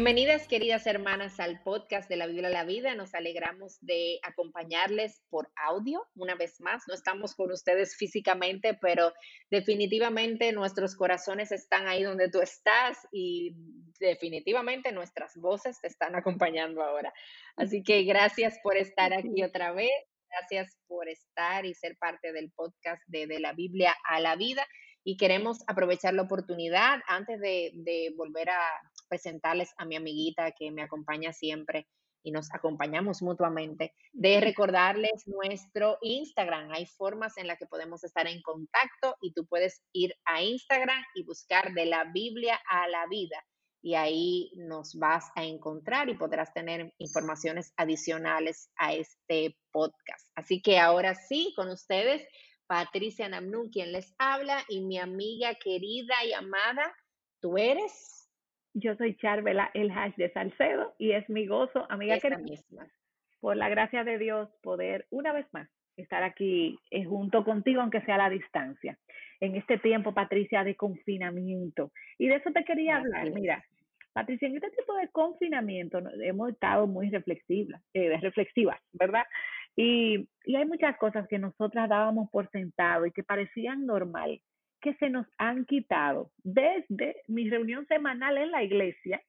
Bienvenidas, queridas hermanas, al podcast de la Biblia a la Vida. Nos alegramos de acompañarles por audio una vez más. No estamos con ustedes físicamente, pero definitivamente nuestros corazones están ahí donde tú estás y definitivamente nuestras voces te están acompañando ahora. Así que gracias por estar aquí otra vez. Gracias por estar y ser parte del podcast de, de la Biblia a la Vida y queremos aprovechar la oportunidad antes de, de, volver a presentarles a mi amiguita que me acompaña siempre y nos acompañamos mutuamente, de recordarles nuestro Instagram. Hay formas en las que podemos estar en contacto y tú puedes ir a Instagram y buscar de la Biblia a la vida y ahí nos vas a encontrar y podrás tener informaciones adicionales a este podcast. Así que ahora sí, con ustedes Patricia Namnun, quien les habla, y mi amiga querida y amada, ¿tú eres? Yo soy Charvela El Hash de Salcedo y es mi gozo, amiga querida, misma. por la gracia de Dios, poder una vez más estar aquí eh, junto contigo, aunque sea a la distancia, en este tiempo, Patricia, de confinamiento. Y de eso te quería hablar. Mira, Patricia, en este tipo de confinamiento hemos estado muy reflexivas, eh, reflexivas, ¿verdad? Y, y hay muchas cosas que nosotras dábamos por sentado y que parecían normal, que se nos han quitado desde mi reunión semanal en la iglesia,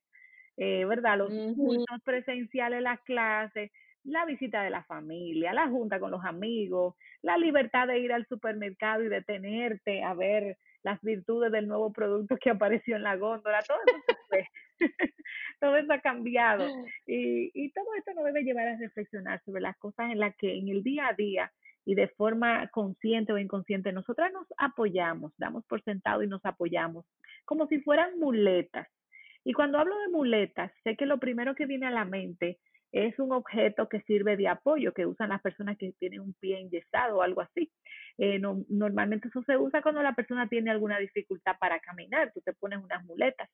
eh, ¿verdad? Los cursos presenciales, las clases, la visita de la familia, la junta con los amigos, la libertad de ir al supermercado y detenerte a ver las virtudes del nuevo producto que apareció en la góndola, todo eso fue. todo eso ha cambiado. Y, y todo esto nos debe llevar a reflexionar sobre las cosas en las que en el día a día y de forma consciente o inconsciente nosotras nos apoyamos, damos por sentado y nos apoyamos, como si fueran muletas. Y cuando hablo de muletas, sé que lo primero que viene a la mente es un objeto que sirve de apoyo, que usan las personas que tienen un pie enyesado o algo así. Eh, no, normalmente eso se usa cuando la persona tiene alguna dificultad para caminar, tú te pones unas muletas.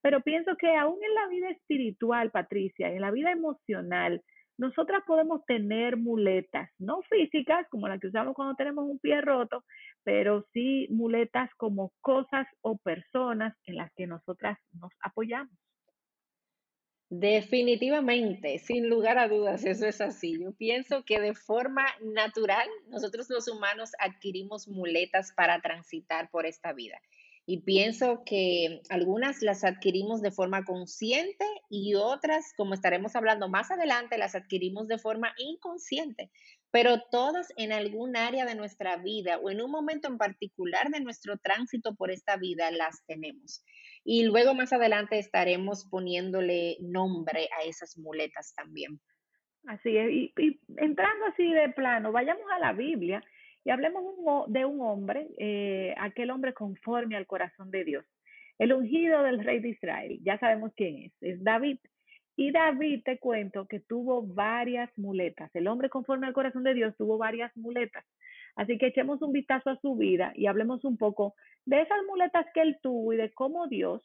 Pero pienso que aún en la vida espiritual, Patricia, en la vida emocional, nosotras podemos tener muletas, no físicas como las que usamos cuando tenemos un pie roto, pero sí muletas como cosas o personas en las que nosotras nos apoyamos. Definitivamente, sin lugar a dudas, eso es así. Yo pienso que de forma natural nosotros los humanos adquirimos muletas para transitar por esta vida. Y pienso que algunas las adquirimos de forma consciente y otras, como estaremos hablando más adelante, las adquirimos de forma inconsciente. Pero todas en algún área de nuestra vida o en un momento en particular de nuestro tránsito por esta vida las tenemos. Y luego más adelante estaremos poniéndole nombre a esas muletas también. Así es. Y, entrando así de plano, vayamos a la Biblia y hablemos de un hombre, eh, aquel hombre conforme al corazón de Dios, el ungido del rey de Israel. Ya sabemos quién es, es David. Y David, te cuento que tuvo varias muletas. El hombre conforme al corazón de Dios tuvo varias muletas. Así que echemos un vistazo a su vida y hablemos un poco de esas muletas que él tuvo y de cómo Dios,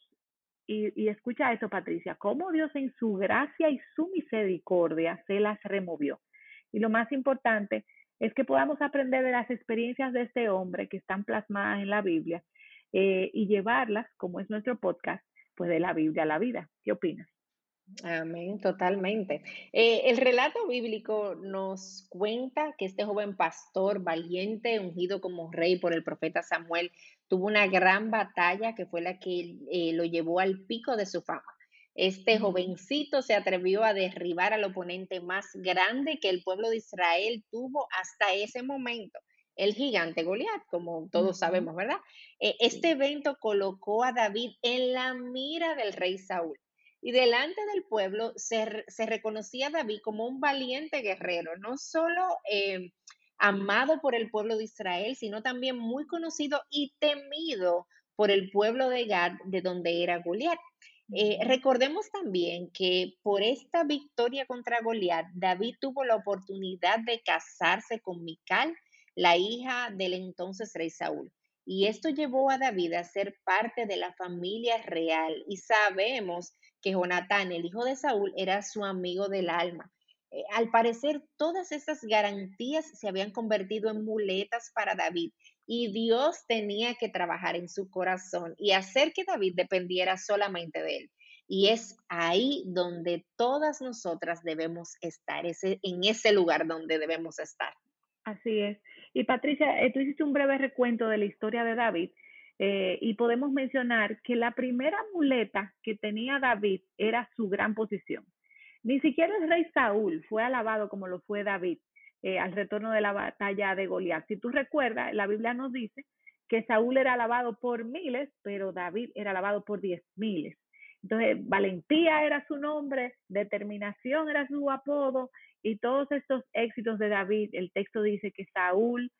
y, y escucha esto Patricia, cómo Dios en su gracia y su misericordia se las removió. Y lo más importante es que podamos aprender de las experiencias de este hombre que están plasmadas en la Biblia eh, y llevarlas, como es nuestro podcast, pues de la Biblia a la vida. ¿Qué opinas? Amén, totalmente. Eh, el relato bíblico nos cuenta que este joven pastor valiente, ungido como rey por el profeta Samuel, tuvo una gran batalla que fue la que eh, lo llevó al pico de su fama. Este jovencito se atrevió a derribar al oponente más grande que el pueblo de Israel tuvo hasta ese momento, el gigante Goliat, como todos sabemos, ¿verdad? Eh, este evento colocó a David en la mira del rey Saúl. Y delante del pueblo se, se reconocía a David como un valiente guerrero, no solo eh, amado por el pueblo de Israel, sino también muy conocido y temido por el pueblo de Gad, de donde era Goliat. Eh, recordemos también que por esta victoria contra Goliat, David tuvo la oportunidad de casarse con Mical, la hija del entonces rey Saúl. Y esto llevó a David a ser parte de la familia real. Y sabemos que Jonatán, el hijo de Saúl, era su amigo del alma. Eh, al parecer, todas estas garantías se habían convertido en muletas para David y Dios tenía que trabajar en su corazón y hacer que David dependiera solamente de él. Y es ahí donde todas nosotras debemos estar, ese, en ese lugar donde debemos estar. Así es. Y Patricia, eh, tú hiciste un breve recuento de la historia de David eh, y podemos mencionar que la primera muleta que tenía David era su gran posición. Ni siquiera el rey Saúl fue alabado como lo fue David eh, al retorno de la batalla de Goliat. Si tú recuerdas, la Biblia nos dice que Saúl era alabado por miles, pero David era alabado por diez miles. Entonces, valentía era su nombre, determinación era su apodo y todos estos éxitos de David, el texto dice que Saúl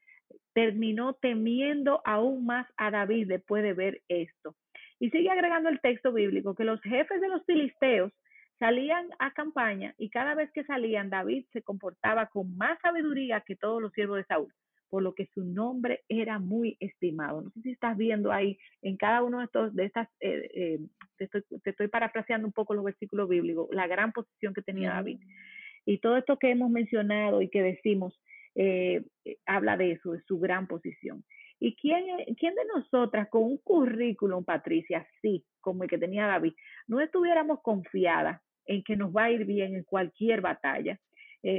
terminó temiendo aún más a David después de ver esto. Y sigue agregando el texto bíblico que los jefes de los filisteos salían a campaña y cada vez que salían David se comportaba con más sabiduría que todos los siervos de Saúl por lo que su nombre era muy estimado. No sé si estás viendo ahí en cada uno de estos, de estas, eh, eh, te, estoy, te estoy parafraseando un poco los versículos bíblicos, la gran posición que tenía David. Y todo esto que hemos mencionado y que decimos, eh, habla de eso, de su gran posición. ¿Y quién, quién de nosotras con un currículum, Patricia, así como el que tenía David, no estuviéramos confiadas en que nos va a ir bien en cualquier batalla?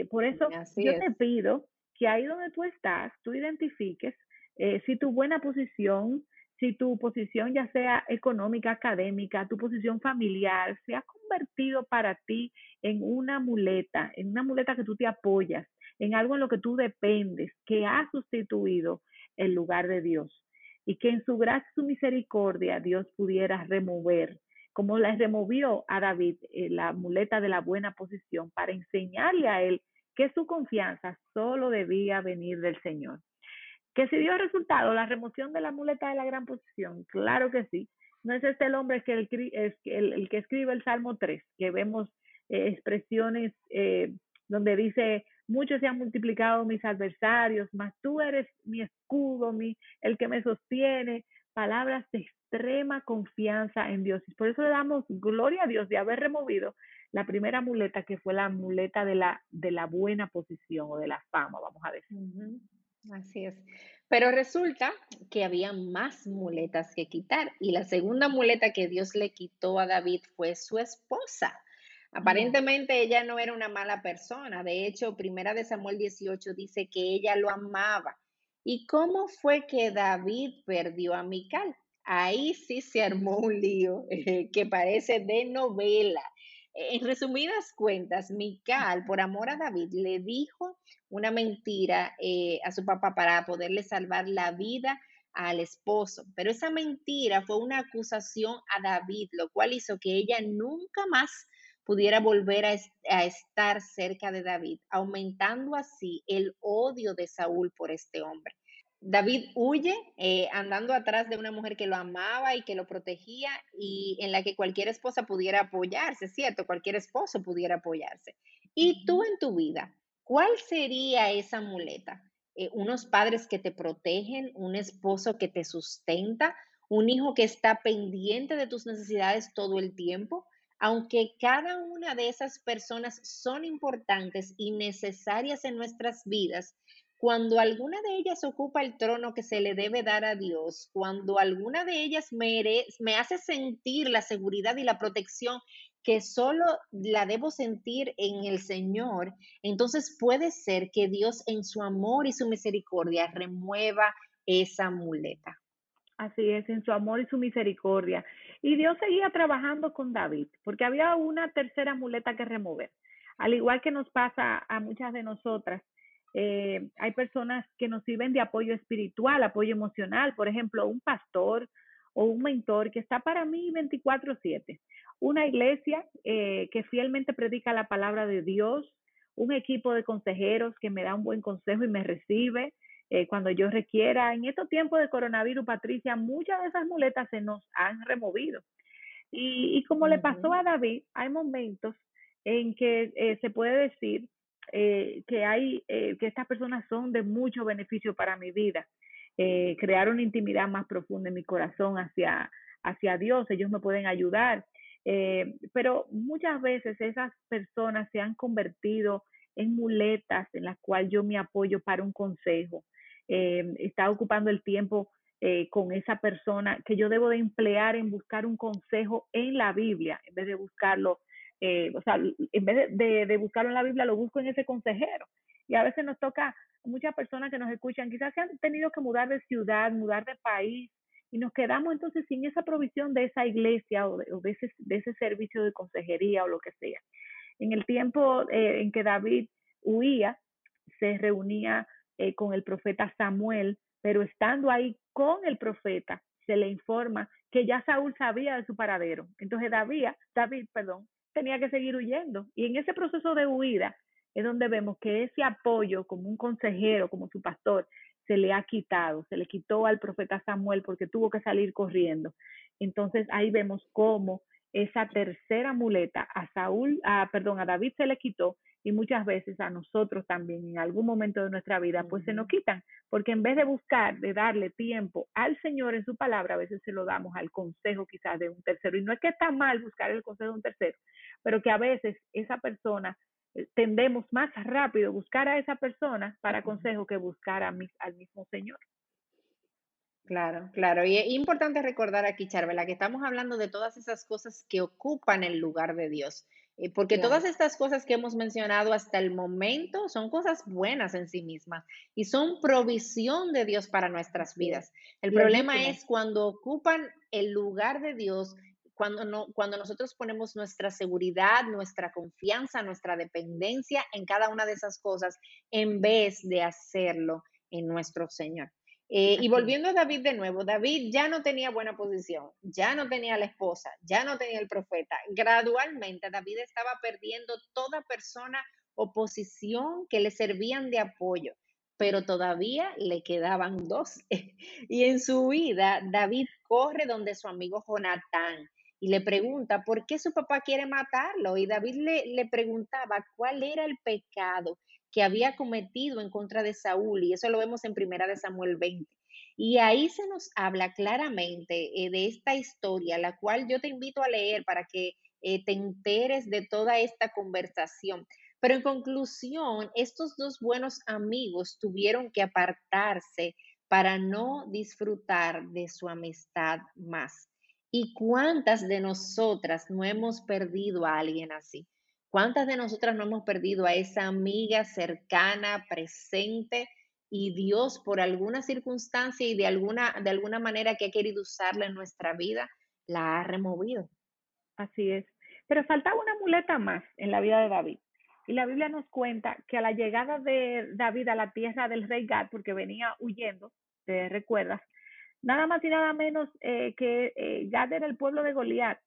por eso yo te pido que ahí donde tú estás, tú identifiques eh, si tu buena posición, si tu posición ya sea económica, académica, tu posición familiar, se ha convertido para ti en una muleta, en una muleta que tú te apoyas, en algo en lo que tú dependes, que ha sustituido el lugar de Dios. Y que en su gracia y su misericordia Dios pudiera remover, como la removió a David, eh, la muleta de la buena posición, para enseñarle a él que su confianza solo debía venir del Señor. Que si dio resultado la remoción de la muleta de la gran posición, claro que sí. No es este el hombre que el, el, que escribe el Salmo 3, que vemos eh, expresiones eh, donde dice, muchos se han multiplicado mis adversarios, mas tú eres mi escudo, mi, el que me sostiene, palabras de extrema confianza en Dios. Y por eso le damos gloria a Dios de haber removido la primera muleta que fue la muleta de la, de la buena posición o de la fama, vamos a decir. Así es. Pero resulta que había más muletas que quitar y la segunda muleta que Dios le quitó a David fue su esposa. Aparentemente ella no era una mala persona. De hecho, primera de Samuel 18 dice que ella lo amaba. ¿Y cómo fue que David perdió a Mical? Ahí sí se armó un lío eh, que parece de novela. En resumidas cuentas, Mical, por amor a David, le dijo una mentira eh, a su papá para poderle salvar la vida al esposo. Pero esa mentira fue una acusación a David, lo cual hizo que ella nunca más pudiera volver a, a, estar cerca de David, aumentando así el odio de Saúl por este hombre. David huye eh, andando atrás de una mujer que lo amaba y que lo protegía y en la que cualquier esposa pudiera apoyarse, ¿cierto? Cualquier esposo pudiera apoyarse. Y tú en tu vida, ¿cuál sería esa muleta? Eh, unos padres que te protegen, un esposo que te sustenta, un hijo que está pendiente de tus necesidades todo el tiempo. Aunque cada una de esas personas son importantes y necesarias en nuestras vidas, cuando alguna de ellas ocupa el trono que se le debe dar a Dios, cuando alguna de ellas me, me hace sentir la seguridad y la protección que solo la debo sentir en el Señor, entonces puede ser que Dios en su amor y su misericordia remueva esa muleta. Así es, en su amor y su misericordia. Y Dios seguía trabajando con David, porque había una tercera muleta que remover. Al igual que nos pasa a muchas de nosotras, eh, hay personas que nos sirven de apoyo espiritual, apoyo emocional, por ejemplo, un pastor o un mentor que está para mí 24/7, una iglesia eh, que fielmente predica la palabra de Dios, un equipo de consejeros que me da un buen consejo y me recibe eh, cuando yo requiera. En estos tiempos de coronavirus, Patricia, muchas de esas muletas se nos han removido. Y, como le pasó a David, hay momentos en que se puede decir eh, que hay, eh, que estas personas son de mucho beneficio para mi vida. Eh, crear una intimidad más profunda en mi corazón hacia, hacia Dios, ellos me pueden ayudar. pero muchas veces esas personas se han convertido en muletas en las cuales yo me apoyo para un consejo. Está ocupando el tiempo eh, con esa persona que yo debo de emplear en buscar un consejo en la Biblia, en vez de buscarlo, eh, o sea, en vez de, de, buscarlo en la Biblia, lo busco en ese consejero. Y a veces nos toca, muchas personas que nos escuchan, quizás se han tenido que mudar de ciudad, mudar de país, y nos quedamos entonces sin esa provisión de esa iglesia o de, ese, de ese servicio de consejería o lo que sea. En el tiempo eh, en que David huía, se reunía eh, con el profeta Samuel, pero estando ahí con el profeta, se le informa que ya Saúl sabía de su paradero. Entonces David, David, perdón, tenía que seguir huyendo. Y en ese proceso de huida es donde vemos que ese apoyo como un consejero, como su pastor, se le ha quitado, se le quitó al profeta Samuel porque tuvo que salir corriendo. Entonces ahí vemos cómo esa tercera muleta a Saúl, a, perdón, a David se le quitó y muchas veces a nosotros también en algún momento de nuestra vida pues se nos quitan, porque en vez de buscar, de darle tiempo al Señor en su palabra, a veces se lo damos al consejo quizás de un tercero. Y no es que está mal buscar el consejo de un tercero, pero que a veces esa persona eh, tendemos más rápido buscar a esa persona para consejo que buscar a al mismo Señor. Claro, claro. Y es importante recordar aquí, Charvela, que estamos hablando de todas esas cosas que ocupan el lugar de Dios. Eh, porque todas estas cosas que hemos mencionado hasta el momento son cosas buenas en sí mismas y son provisión de Dios para nuestras vidas. El problema es cuando ocupan el lugar de Dios cuando, no, cuando nosotros ponemos nuestra seguridad, nuestra confianza, nuestra dependencia en cada una de esas cosas, en vez de hacerlo en nuestro Señor. Eh, y volviendo a David de nuevo, David ya no tenía buena posición, ya no tenía la esposa, ya no tenía el profeta. Gradualmente David estaba perdiendo toda persona o posición que le servían de apoyo, pero todavía le quedaban dos. y en su vida, David corre donde su amigo Jonatán y le pregunta por qué su papá quiere matarlo. Y David le, le preguntaba cuál era el pecado que había cometido en contra de Saúl. Y eso lo vemos en Primera de Samuel 20. Y ahí se nos habla claramente eh, de esta historia, la cual yo te invito a leer para que eh, te enteres de toda esta conversación. Pero en conclusión, estos dos buenos amigos tuvieron que apartarse para no disfrutar de su amistad más. ¿Y cuántas de nosotras no hemos perdido a alguien así? ¿Cuántas de nosotras no hemos perdido a esa amiga cercana, presente? Y Dios, por alguna circunstancia y de alguna, de alguna manera que ha querido usarla en nuestra vida, la ha removido. Así es. Pero faltaba una muleta más en la vida de David. Y la Biblia nos cuenta que a la llegada de David a la tierra del rey Gad, porque venía huyendo, te recuerdas, nada más y nada menos eh, que eh, Gad era el pueblo de Goliat.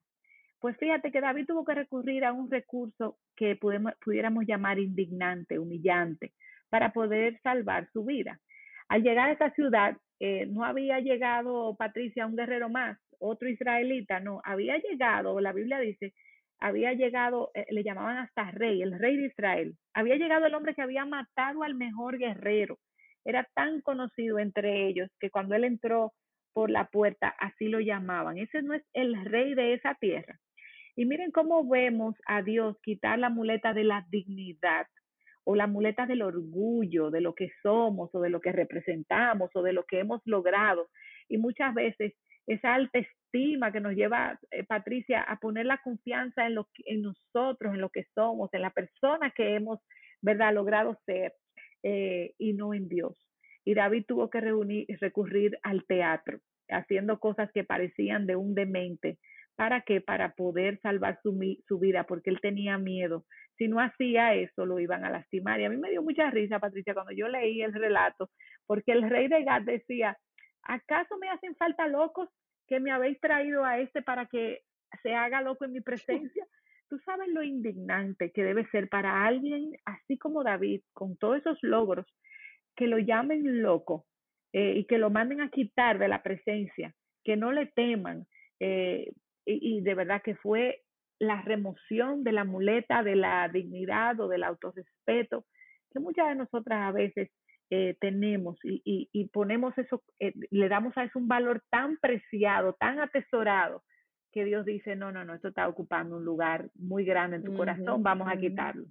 Pues fíjate que David tuvo que recurrir a un recurso que pudiéramos llamar indignante, humillante, para poder salvar su vida. Al llegar a esta ciudad, eh, no había llegado Patricia, un guerrero más, otro israelita, no, había llegado, la Biblia dice, había llegado, eh, le llamaban hasta rey, el rey de Israel. Había llegado el hombre que había matado al mejor guerrero. Era tan conocido entre ellos que cuando él entró por la puerta, así lo llamaban. Ese no es el rey de esa tierra. Y miren cómo vemos a Dios quitar la muleta de la dignidad o la muleta del orgullo de lo que somos o de lo que representamos o de lo que hemos logrado. Y muchas veces esa alta estima que nos lleva, eh, Patricia, a poner la confianza en, lo, en nosotros, en lo que somos, en la persona que hemos, ¿verdad?, logrado ser eh, y no en Dios. Y David tuvo que reunir, recurrir al teatro, haciendo cosas que parecían de un demente. ¿Para qué? Para poder salvar su, su vida, porque él tenía miedo. Si no hacía eso, lo iban a lastimar. Y a mí me dio mucha risa, Patricia, cuando yo leí el relato, porque el rey de Gad decía, ¿acaso me hacen falta locos que me habéis traído a este para que se haga loco en mi presencia? Tú sabes lo indignante que debe ser para alguien así como David, con todos esos logros, que lo llamen loco eh, y que lo manden a quitar de la presencia, que no le teman. Eh, y, de verdad que fue la remoción de la muleta de la dignidad o del autorrespeto que muchas de nosotras a veces eh, tenemos y, y, ponemos eso, le damos a eso un valor tan preciado, tan atesorado, que Dios dice, no, no, no, esto está ocupando un lugar muy grande en tu corazón, vamos a quitarlo.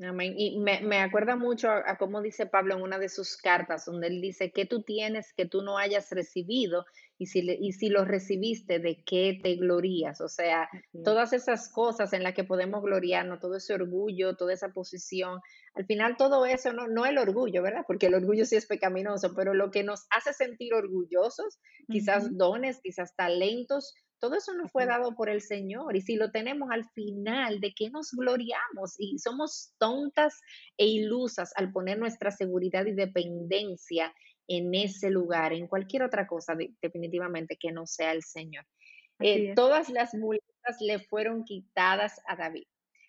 Amén. Y me, me acuerda mucho a, a cómo dice Pablo en una de sus cartas, donde él dice que tú tienes que tú no hayas recibido y si, le- y si lo recibiste, ¿de qué te glorías? O sea, todas esas cosas en las que podemos gloriarnos, todo ese orgullo, toda esa posición, al final todo eso, no, no el orgullo, ¿verdad? Porque el orgullo sí es pecaminoso, pero lo que nos hace sentir orgullosos, quizás dones, quizás talentos, todo eso nos fue dado por el Señor y si lo tenemos al final, ¿de qué nos gloriamos? Y somos tontas e ilusas al poner nuestra seguridad y dependencia en ese lugar, en cualquier otra cosa de- definitivamente que no sea el Señor. Eh, todas las muletas le fueron quitadas a David.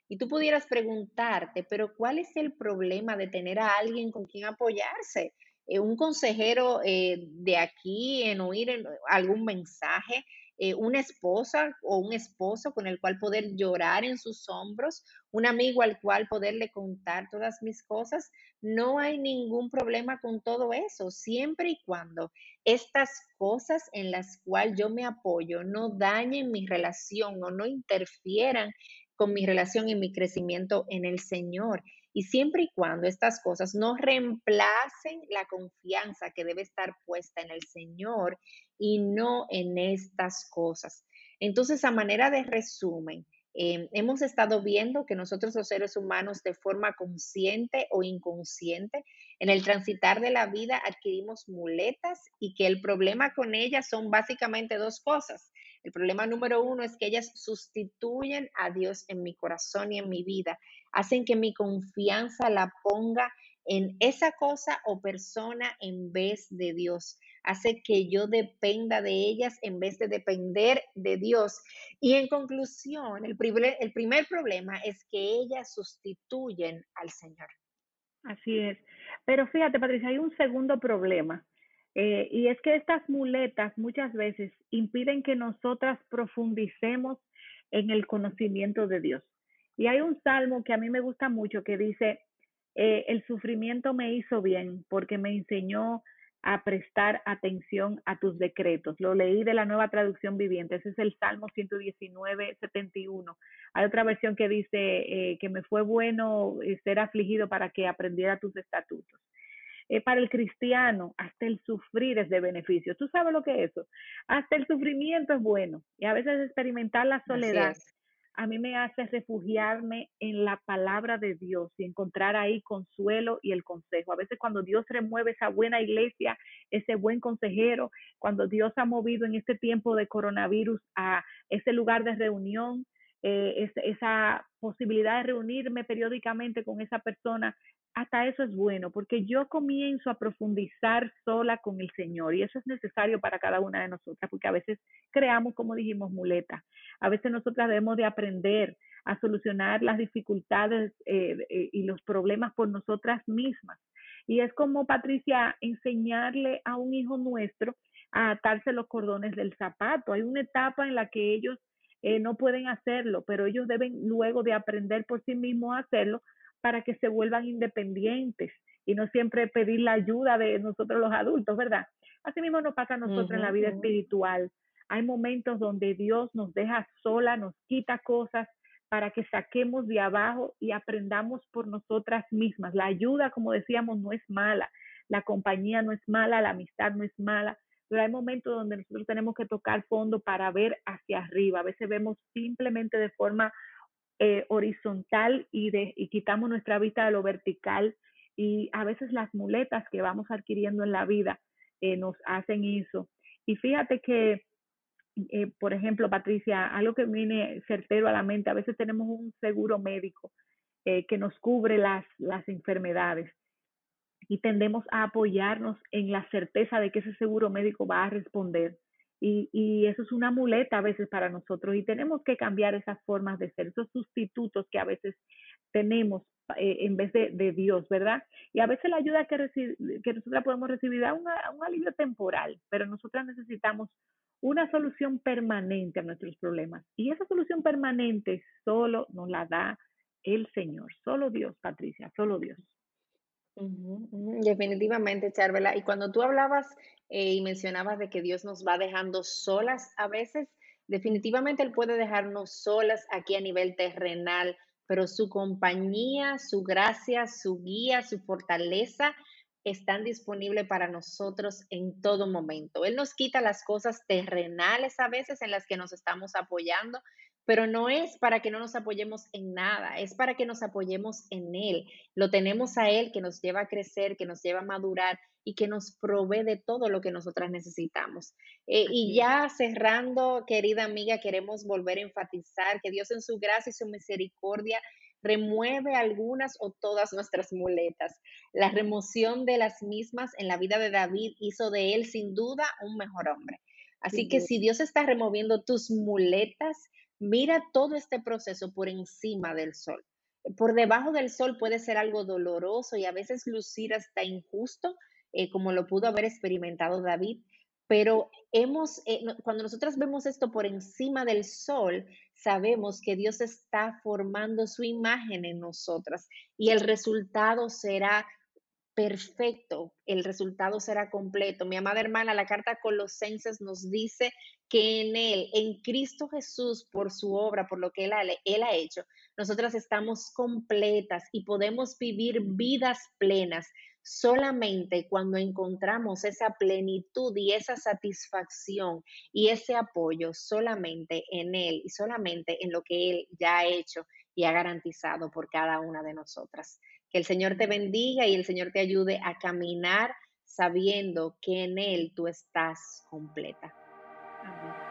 Y tú pudieras preguntarte, pero ¿cuál es el problema de tener a alguien con quien apoyarse? Eh, un consejero eh, de aquí en oír algún mensaje, eh, una esposa o un esposo con el cual poder llorar en sus hombros, un amigo al cual poderle contar todas mis cosas. No hay ningún problema con todo eso, siempre y cuando estas cosas en las cuales yo me apoyo no dañen mi relación o no interfieran con mi relación y mi crecimiento en el Señor. Y siempre y cuando estas cosas no reemplacen la confianza que debe estar puesta en el Señor y no en estas cosas. Entonces, a manera de resumen, eh, hemos estado viendo que nosotros los seres humanos de forma consciente o inconsciente en el transitar de la vida adquirimos muletas y que el problema con ellas son básicamente dos cosas. El problema número uno es que ellas sustituyen a Dios en mi corazón y en mi vida, hacen que mi confianza la ponga en esa cosa o persona en vez de Dios, hace que yo dependa de ellas en vez de depender de Dios. Y en conclusión, el primer, el primer problema es que ellas sustituyen al Señor. Así es. Pero fíjate, Patricia, hay un segundo problema, eh, y es que estas muletas muchas veces impiden que nosotras profundicemos en el conocimiento de Dios. Y hay un salmo que a mí me gusta mucho que dice, eh, el sufrimiento me hizo bien porque me enseñó a prestar atención a tus decretos. Lo leí de la nueva traducción viviente. Ese es el Salmo 119, 71. Hay otra versión que dice eh, que me fue bueno eh, ser afligido para que aprendiera tus estatutos. Eh, para el cristiano, hasta el sufrir es de beneficio. ¿Tú sabes lo que es eso? Hasta el sufrimiento es bueno. Y a veces experimentar la soledad es. A mí me hace refugiarme en la palabra de Dios y encontrar ahí consuelo y el consejo. A veces cuando Dios remueve esa buena iglesia, ese buen consejero, cuando Dios ha movido en este tiempo de coronavirus a ese lugar de reunión, eh, es, esa posibilidad de reunirme periódicamente con esa persona, hasta eso es bueno, porque yo comienzo a profundizar sola con el Señor y eso es necesario para cada una de nosotras, porque a veces creamos, como dijimos, muletas a veces nosotras debemos de aprender a solucionar las dificultades eh, eh, y los problemas por nosotras mismas. Y es como, Patricia, enseñarle a un hijo nuestro a atarse los cordones del zapato. Hay una etapa en la que ellos eh, no pueden hacerlo, pero ellos deben luego de aprender por sí mismos a hacerlo para que se vuelvan independientes y no siempre pedir la ayuda de nosotros los adultos, ¿verdad? Así mismo nos pasa a nosotros en la vida espiritual. Hay momentos donde Dios nos deja sola, nos quita cosas para que saquemos de abajo y aprendamos por nosotras mismas. La ayuda, como decíamos, no es mala, la compañía no es mala, la amistad no es mala, pero hay momentos donde nosotros tenemos que tocar fondo para ver hacia arriba. A veces vemos simplemente de forma eh, horizontal y, de, y quitamos nuestra vista de lo vertical y a veces las muletas que vamos adquiriendo en la vida eh, nos hacen eso. Y fíjate que eh, por ejemplo, Patricia, algo que viene certero a la mente, a veces tenemos un seguro médico eh, que nos cubre las, las enfermedades y tendemos a apoyarnos en la certeza de que ese seguro médico va a responder. Y, y, eso es una muleta a veces para nosotros y tenemos que cambiar esas formas de ser, esos sustitutos que a veces tenemos eh, en vez de, Dios, ¿verdad? Y a veces la ayuda que, que nosotros podemos recibir da un alivio temporal, pero nosotras necesitamos una solución permanente a nuestros problemas. Y esa solución permanente solo nos la da el Señor, solo Dios, Patricia, solo Dios. Definitivamente, Charvela. Y cuando tú hablabas eh, y mencionabas de que Dios nos va dejando solas a veces, definitivamente Él puede dejarnos solas aquí a nivel terrenal pero su compañía, su gracia, su guía, su fortaleza están disponibles para nosotros en todo momento. Él nos quita las cosas terrenales a veces en las que nos estamos apoyando, pero no es para que no nos apoyemos en nada, es para que nos apoyemos en Él. Lo tenemos a Él que nos lleva a crecer, que nos lleva a madurar y que nos provee de todo lo que nosotras necesitamos. Eh, y ya cerrando, querida amiga, queremos volver a enfatizar que Dios en su gracia y su misericordia remueve algunas o todas nuestras muletas. La remoción de las mismas en la vida de David hizo de él sin duda un mejor hombre. Así que si Dios está removiendo tus muletas, Mira todo este proceso por encima del sol. Por debajo del sol puede ser algo doloroso y a veces lucir hasta injusto, eh, como lo pudo haber experimentado David, pero hemos, eh, cuando nosotros vemos esto por encima del sol, sabemos que Dios está formando su imagen en nosotras y el resultado será perfecto, el resultado será completo. Mi amada hermana, la carta Colosenses nos dice que en Él, en Cristo Jesús, por su obra, por lo que Él ha, él ha hecho, nosotras estamos completas y podemos vivir vidas plenas solamente cuando encontramos esa plenitud y esa satisfacción y ese apoyo solamente en Él y solamente en lo que Él ya ha hecho y ha garantizado por cada una de nosotras. Que el Señor te bendiga y el Señor te ayude a caminar sabiendo que en Él tú estás completa. Amén.